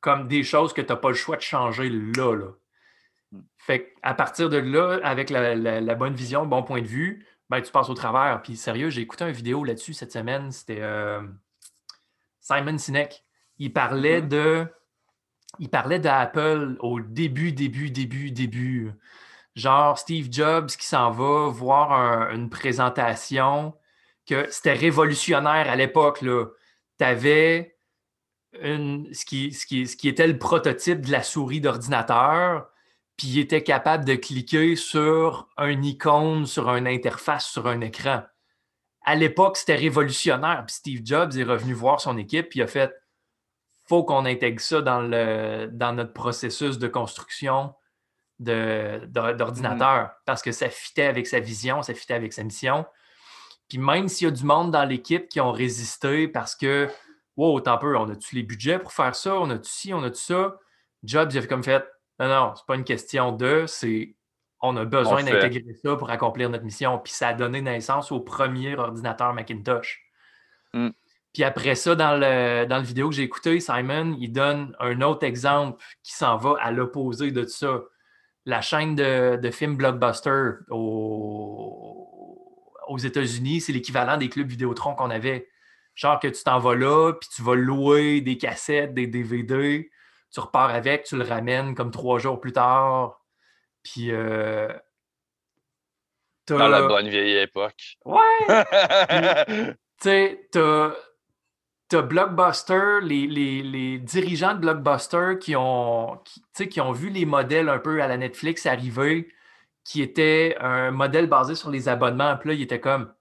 comme des choses que tu n'as pas le choix de changer là. là. Fait à partir de là, avec la, bonne vision, le bon point de vue, ben, tu passes au travers. Puis sérieux, j'ai écouté une vidéo là-dessus cette semaine. C'était euh, Simon Sinek. Il parlait mm-hmm. de. Il parlait d'Apple au début, début, début, début. Genre Steve Jobs qui s'en va voir une présentation que c'était révolutionnaire à l'époque. Tu avais ce, qui, ce, qui, ce qui était le prototype de la souris d'ordinateur puis il était capable de cliquer sur un icône, sur une interface, sur un écran. À l'époque, c'était révolutionnaire. Puis Steve Jobs est revenu voir son équipe, puis il a fait faut qu'on intègre ça dans, le, dans notre processus de construction d'ordinateur mm-hmm. parce que ça fitait avec sa vision, ça fitait avec sa mission. Puis même s'il y a du monde dans l'équipe qui ont résisté parce que, wow, tant peu, on a-tu les budgets pour faire ça? On a-tu ci, on a-tu ça? Jobs, il a comme fait, non, non, c'est pas une question de, c'est on a besoin d'intégrer ça pour accomplir notre mission. Puis ça a donné naissance au premier ordinateur Macintosh. Mm. Puis après ça, dans le, dans le vidéo que j'ai écouté, Simon, il donne un autre exemple qui s'en va à l'opposé de ça. La chaîne de, de films Blockbuster aux États-Unis, c'est l'équivalent des clubs Vidéotron qu'on avait. Genre que tu t'en vas là, puis tu vas louer des cassettes, des DVD, tu repars avec, tu le ramènes comme trois jours plus tard. Puis. Euh, Dans la bonne vieille époque. Ouais! tu sais, t'as. T'as Blockbuster, les, dirigeants de Blockbuster qui ont, qui, qui ont vu les modèles un peu à la Netflix arriver, qui était un modèle basé sur les abonnements. Puis là, il était comme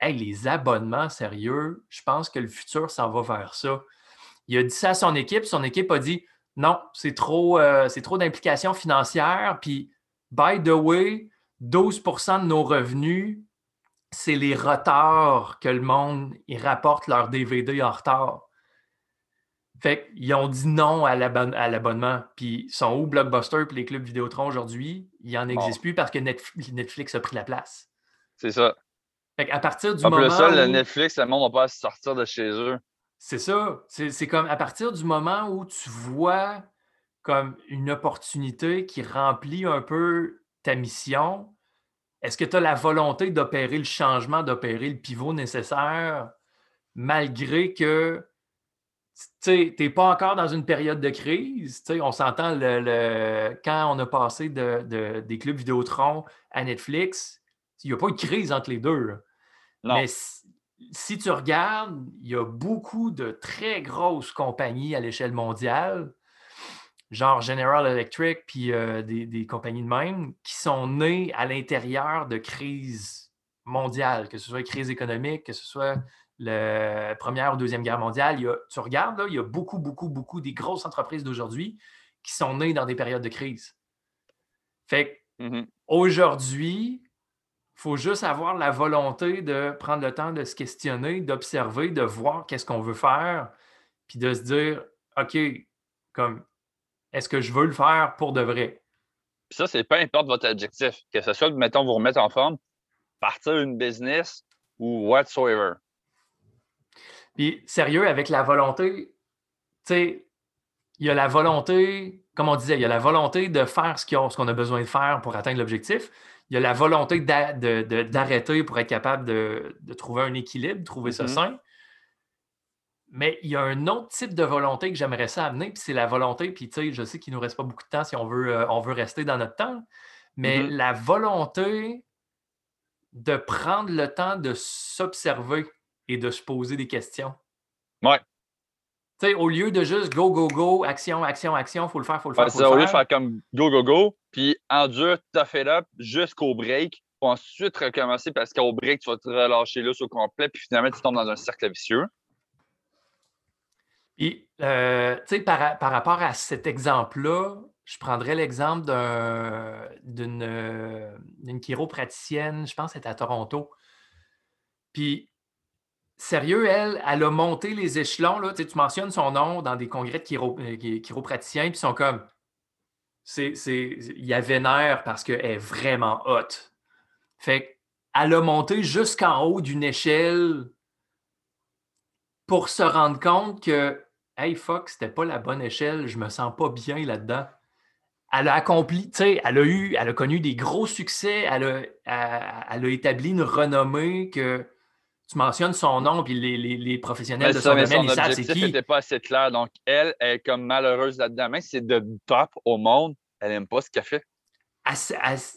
Hey, les abonnements, sérieux, je pense que le futur s'en va vers ça. Il a dit ça à son équipe. Son équipe a dit non, c'est trop, euh, trop d'implications financières. Puis, by the way, 12% de nos revenus, c'est les retards que le monde ils rapporte leurs DVD en retard. Fait qu'ils ont dit non à l'abonnement. Puis ils sont où Blockbuster et les clubs Vidéotron aujourd'hui? Il n'en existe plus parce que Netflix a pris la place. C'est ça. Fait qu'à partir du moment. ça, le Netflix, le monde va pas sortir de chez eux. C'est ça. C'est comme à partir du moment où tu vois comme une opportunité qui remplit un peu ta mission, est-ce que tu as la volonté d'opérer le changement, d'opérer le pivot nécessaire, malgré que tu n'es pas encore dans une période de crise. on s'entend le, quand on a passé de, des clubs Vidéotron à Netflix, il n'y a pas eu de crise entre les deux. Mais si tu regardes, il y a beaucoup de très grosses compagnies à l'échelle mondiale, genre General Electric, puis euh, des, compagnies de même, qui sont nées à l'intérieur de crises mondiales, que ce soit crise économique, que ce soit la Première ou Deuxième Guerre mondiale. tu regardes, il y a beaucoup, beaucoup, beaucoup des grosses entreprises d'aujourd'hui qui sont nées dans des périodes de crise. Fait mm-hmm. aujourd'hui, il faut juste avoir la volonté de prendre le temps de se questionner, d'observer, de voir qu'est-ce qu'on veut faire, puis de se dire, OK, comme, est-ce que je veux le faire pour de vrai? Puis ça, c'est peu importe votre objectif, que ce soit, mettons, vous remettre en forme, partir une business ou whatsoever. Puis, sérieux, avec la volonté, tu sais, il y a la volonté, comme on disait, il y a la volonté de faire ce qu'on a besoin de faire pour atteindre l'objectif il y a la volonté d'arrêter pour être capable de, trouver un équilibre, trouver ça mm-hmm. sain. Mais il y a un autre type de volonté que j'aimerais ça amener, puis c'est la volonté, puis tu sais, je sais qu'il ne nous reste pas beaucoup de temps si on veut, euh, on veut rester dans notre temps, mais mm-hmm. la volonté de prendre le temps de s'observer et de se poser des questions. Ouais au lieu de juste go, go, go, action, action, action, il faut le faire, il faut le faire. Faut Au lieu de faire comme go, go, go, puis endure, tough it up jusqu'au break, pour ensuite recommencer parce qu'au break, tu vas te relâcher là au complet, puis finalement, tu tombes dans un cercle vicieux. Puis, euh, tu sais, par, par, rapport à cet exemple-là, je prendrais l'exemple d'une chiropraticienne, je pense c'était à Toronto. Puis, sérieux, elle, elle a monté les échelons. Là. Tu, mentionnes son nom dans des congrès de euh, chiropraticiens, puis ils sont comme. C'est, il y a vénère parce qu'elle est vraiment haute. Fait elle a monté jusqu'en haut d'une échelle pour se rendre compte que Hey fuck, c'était pas la bonne échelle, je me sens pas bien là-dedans. Elle a accompli, tu sais, elle a eu, elle a connu des gros succès, elle a, elle a établi une renommée que tu mentionnes son nom, puis les, professionnels de son domaine, ils savent c'est qui. n'était pas assez clair. Donc, elle, est comme malheureuse là-dedans. Mais c'est de top au monde. Elle n'aime pas ce qu'elle fait.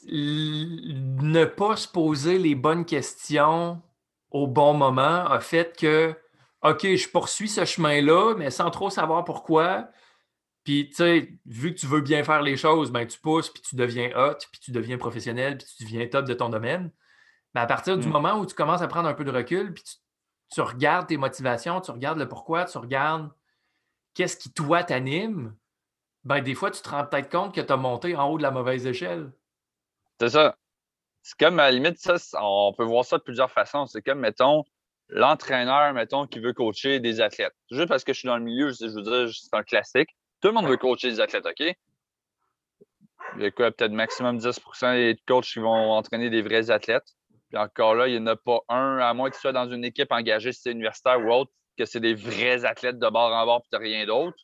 ne pas se poser les bonnes questions au bon moment a fait que, OK, je poursuis ce chemin-là, mais sans trop savoir pourquoi. Puis, tu sais, vu que tu veux bien faire les choses, ben, tu pousses, puis tu deviens hot, puis tu deviens professionnel, puis tu deviens top de ton domaine. Mais à partir du Mm. moment où tu commences à prendre un peu de recul, puis tu, tu regardes tes motivations, tu regardes le pourquoi, tu regardes qu'est-ce qui, toi, t'anime, ben, des fois, tu te rends peut-être compte que tu as monté en haut de la mauvaise échelle. C'est ça. C'est comme, à la limite, ça, on peut voir ça de plusieurs façons. C'est comme, mettons, l'entraîneur, mettons, qui veut coacher des athlètes. Juste parce que je suis dans le milieu, je je veux dire, c'est un classique. Tout le monde veut coacher des athlètes, OK? Il y a quoi, peut-être maximum 10% des coachs qui vont entraîner des vrais athlètes. Puis encore là, il n'y en a pas un, à moins que tu sois dans une équipe engagée, si c'est universitaire ou autre, que c'est des vrais athlètes de bord en bord, puis tu rien d'autre.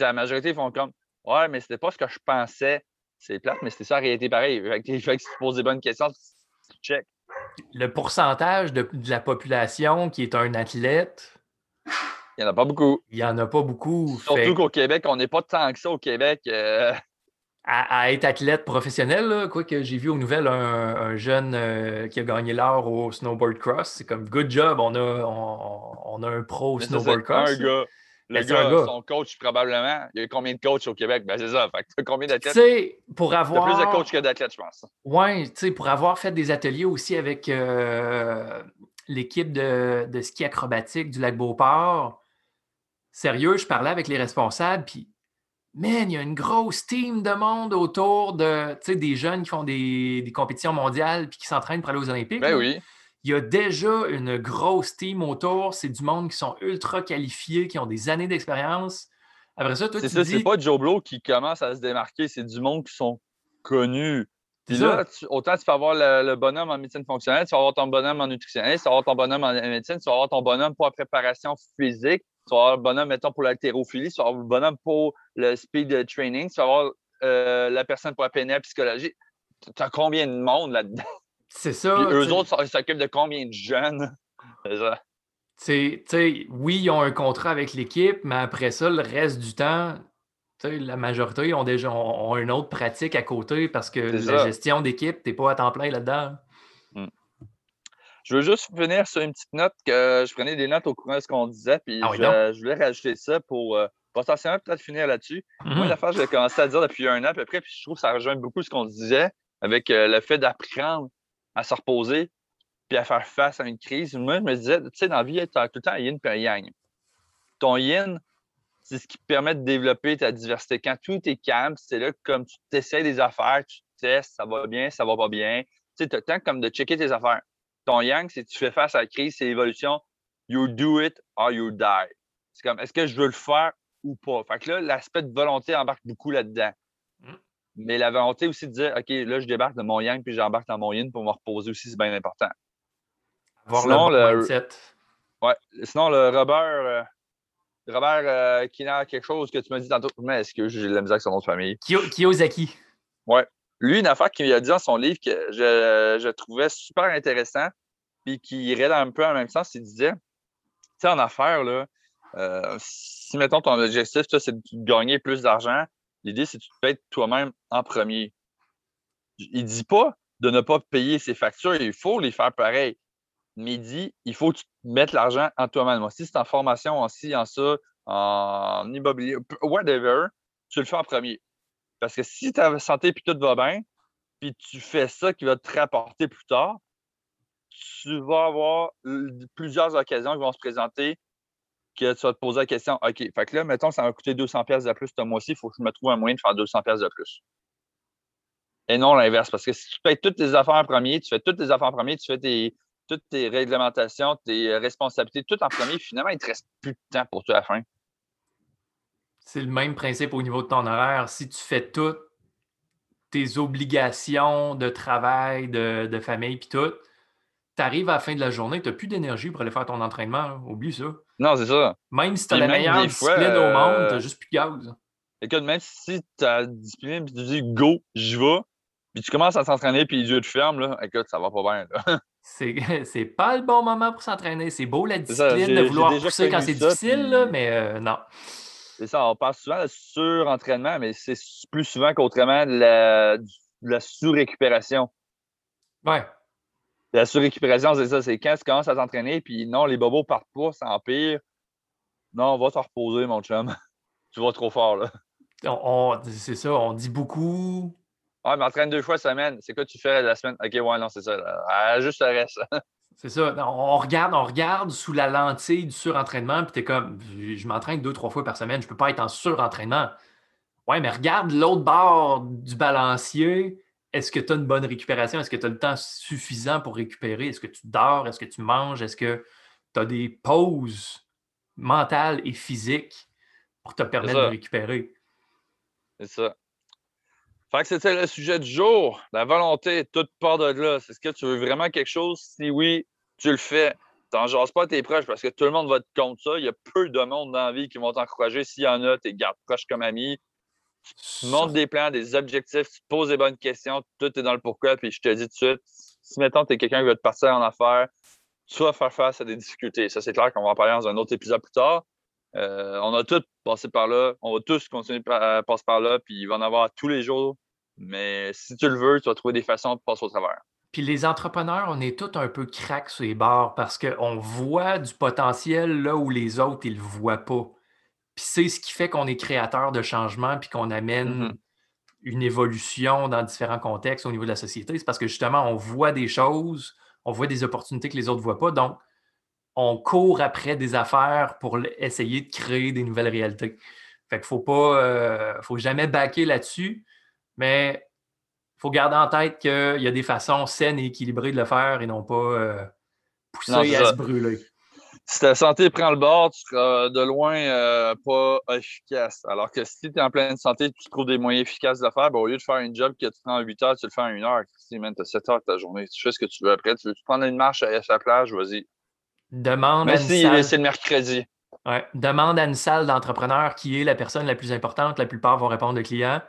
La majorité font comme Ouais, mais c'était pas ce que je pensais. C'est plate, mais c'était ça la réalité pareil. Fait que, fait que si tu poses des bonnes questions, tu check. Le pourcentage de, de la population qui est un athlète, Il n'y en a pas beaucoup. il n'y en a pas beaucoup. Fait Surtout qu'au Québec, on n'est pas tant que ça au Québec. euh, à, à être athlète professionnel, là, quoi que j'ai vu aux nouvelles un, un jeune euh, qui a gagné l'or au snowboard cross. C'est comme good job, on a, on, on a un pro au snowboard cross. un gars. Le Ben, un gars, son coach, probablement. Il y a combien de coachs au Québec? Ben, c'est ça. Fait que combien Tu d'athlètes? sais, pour avoir. plus de coachs que d'athlètes, je pense. Ouais, tu sais, pour avoir fait des ateliers aussi avec euh, l'équipe de, de ski acrobatique du lac Beauport, sérieux, je parlais avec les responsables, puis, man, il y a une grosse team de monde autour de, tu sais, des jeunes qui font des, des compétitions mondiales puis qui s'entraînent pour aller aux Olympiques. Ben là. oui. Il y a déjà une grosse team autour. C'est du monde qui sont ultra qualifiés, qui ont des années d'expérience. Après ça, toi, tu ça, dis... c'est pas Joe Blow qui commence à se démarquer, c'est du monde qui sont connus. Puis là, tu- autant tu peux avoir le, le bonhomme en médecine fonctionnelle, tu vas avoir ton bonhomme en nutritionniste, tu vas avoir ton bonhomme en médecine, tu vas avoir ton bonhomme pour la préparation physique, tu vas avoir le bonhomme, mettons, pour l'haltérophilie, tu vas avoir le bonhomme pour le speed training, tu vas avoir euh, la personne pour la PNL psychologie. Tu as combien de monde là-dedans? C'est ça. Puis eux autres ils s'occupent de combien de jeunes? C'est ça. C'est- tu sais, oui, ils ont un contrat avec l'équipe, mais après ça, le reste du temps, la majorité ont déjà ont, ont une autre pratique à côté parce que la ça. gestion d'équipe, tu n'es pas à temps plein là-dedans. Je veux juste finir sur une petite note que je prenais des notes au courant de ce qu'on disait, puis Ah oui, je, voulais rajouter ça pour euh, potentiellement peut-être finir là-dessus. Moi, Mhm. l'affaire, je l'ai commencé à dire depuis un an à peu près, puis je trouve que ça rejoint beaucoup ce qu'on disait avec euh, le fait d'apprendre à se reposer puis à faire face à une crise. Moi, je me disais, tu sais, dans la vie, tu as tout le temps un yin et un yang. Ton yin, c'est ce qui te permet de développer ta diversité. Quand tout est calme, c'est là que comme tu t'essayes des affaires, tu testes, ça va bien, ça va pas bien. Tu sais, tu as le temps comme de checker tes affaires. Ton yang, c'est tu fais face à la crise, c'est l'évolution. You do it or you die. C'est comme, est-ce que je veux le faire ou pas? Fait que là, l'aspect de volonté embarque beaucoup là-dedans. Mm. Mais la volonté aussi de dire, OK, là, je débarque de mon yang puis j'embarque dans mon yin pour me reposer aussi, c'est bien important. Avoir Sinon, le mindset. Ouais. Sinon, le Robert, euh, Robert euh, qui n'a quelque chose que tu m'as dit tantôt, mais est-ce que j'ai de la misère avec son nom de famille? Kiyo- Kiyosaki. Lui, une affaire qu'il a dit dans son livre que je, trouvais super intéressant, puis qui irait un peu en même sens, il disait, tu sais, en affaires, euh, si, mettons, ton objectif, c'est de gagner plus d'argent, l'idée, c'est que tu te toi-même en premier. Il dit pas de ne pas payer ses factures, il faut les faire pareil. Mais il dit, il faut que tu mettes l'argent en toi-même. Si c'est en formation, en ci, en ça, en immobilier, whatever, tu le fais en premier. Parce que si ta santé puis tout va bien, puis tu fais ça qui va te rapporter plus tard, tu vas avoir plusieurs occasions qui vont se présenter que tu vas te poser la question, OK, fait que là, mettons, ça va coûter 200 pièces de plus ce mois-ci, il faut que je me trouve un moyen de faire 200 pièces de plus. Et non l'inverse, parce que si tu payes toutes tes affaires en premier, tu fais toutes tes affaires en premier, tu fais tes, toutes tes réglementations, tes responsabilités, tout en premier, finalement, il ne te reste plus de temps pour toi à la fin. C'est le même principe au niveau de ton horaire. Si tu fais toutes tes obligations de travail, de, de famille, puis tout, tu arrives à la fin de la journée, tu n'as plus d'énergie pour aller faire ton entraînement. là. Oublie ça. Non, c'est ça. Même si tu as la meilleure fois, discipline au monde, euh, tu n'as juste plus de gaz. Écoute, même si tu as discipline puis tu dis go, j'y vais, puis tu commences à s'entraîner puis les yeux te ferment, là, écoute, ça va pas bien. C'est pas le bon moment pour s'entraîner. C'est beau la ça, discipline de vouloir pousser quand c'est difficile, puis- là, mais euh, non. C'est ça, on parle souvent de surentraînement, mais c'est plus souvent qu'autrement de la, la sous-récupération. Ouais. La surrécupération, c'est ça, c'est quand tu commences à t'entraîner, puis non, les bobos partent pas, ça empire. Non, va te reposer, mon chum. tu vas trop fort, là. c'est ça, on dit beaucoup. Ouais, mais entraîne deux fois semaine. C'est quoi tu fais la semaine? Ok, ouais, non, c'est ça. Ah, juste le reste. c'est ça. On regarde, on regarde sous la lentille du surentraînement, puis t'es comme, je m'entraîne deux, trois fois par semaine, je peux pas être en surentraînement. Ouais, mais regarde l'autre bord du balancier. Est-ce que tu as une bonne récupération? Est-ce que tu as le temps suffisant pour récupérer? Est-ce que tu dors? Est-ce que tu manges? Est-ce que tu as des pauses mentales et physiques pour te permettre de récupérer? C'est ça. Fait que c'était le sujet du jour. La volonté, toute part de là. Est-ce que tu veux vraiment quelque chose? Si oui, tu le fais. T'en jases pas à tes proches parce que tout le monde va te contre ça. Il y a peu de monde dans la vie qui vont t'encourager. S'il y en a, tu les gardes proches comme amis. Tu montes des plans, des objectifs, tu poses des bonnes questions, tout est dans le pourquoi, puis je te dis tout de suite, si mettons, tu es quelqu'un qui veut te partir en affaires, tu vas faire face à des difficultés. Ça, c'est clair qu'on va en parler dans un autre épisode plus tard. Euh, on a tous passé par là, on va tous continuer à passer par là, puis il va en avoir tous les jours. Mais si tu le veux, tu vas trouver des façons de passer au travers. Puis les entrepreneurs, on est tous un peu crack sur les bords parce qu'on voit du potentiel là où les autres, ils le voient pas. Puis c'est ce qui fait qu'on est créateur de changement puis qu'on amène mm-hmm. une évolution dans différents contextes au niveau de la société. C'est parce que justement, on voit des choses, on voit des opportunités que les autres ne voient pas. Donc, on court après des affaires pour essayer de créer des nouvelles réalités. Fait qu'il ne faut pas, euh, faut jamais baquer là-dessus, mais il faut garder en tête qu'il y a des façons saines et équilibrées de le faire et non pas euh, pousser à se brûler si ta santé prend le bord, tu seras de loin euh, pas efficace. Alors que si tu es en pleine santé, tu trouves des moyens efficaces de le faire, ben, au lieu de faire un job qui te prend 8 heures, tu le fais en 1 heure. Si tu as 7 heures de ta journée, tu fais ce que tu veux après. Tu veux prendre une marche à sa plage, vas-y. Demande à une c'est le mercredi. Ouais. Demande à une salle d'entrepreneur qui est la personne la plus importante. La plupart vont répondre le client.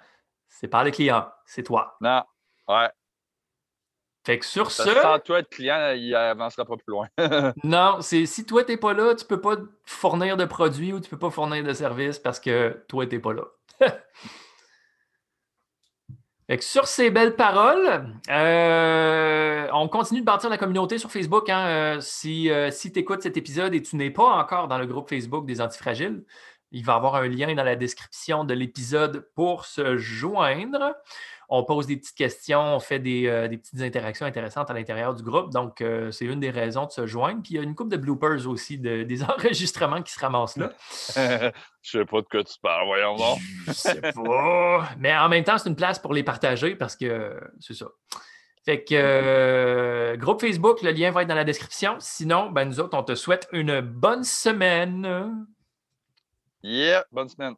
C'est pas le client, c'est toi. Non. Ouais. Fait que sur ça. Sans toi, être client, il avancera pas plus loin. non, c'est si toi, tu n'es pas là, tu ne peux pas fournir de produits ou tu ne peux pas fournir de services parce que toi, tu n'es pas là. fait que sur ces belles paroles, euh, on continue de bâtir la communauté sur Facebook. Hein, euh, si euh, si tu écoutes cet épisode et tu n'es pas encore dans le groupe Facebook des Antifragiles, il va y avoir un lien dans la description de l'épisode pour se joindre on pose des petites questions, on fait des, euh, petites interactions intéressantes à l'intérieur du groupe. Donc, euh, c'est une des raisons de se joindre. Puis, il y a une couple de bloopers aussi, des enregistrements qui se ramassent là. Je sais pas de quoi tu parles, voyons voir. Je sais pas. Mais en même temps, c'est une place pour les partager parce que c'est ça. Fait que euh, groupe Facebook, le lien va être dans la description. Sinon, ben, nous autres, on te souhaite une bonne semaine. Yeah, bonne semaine.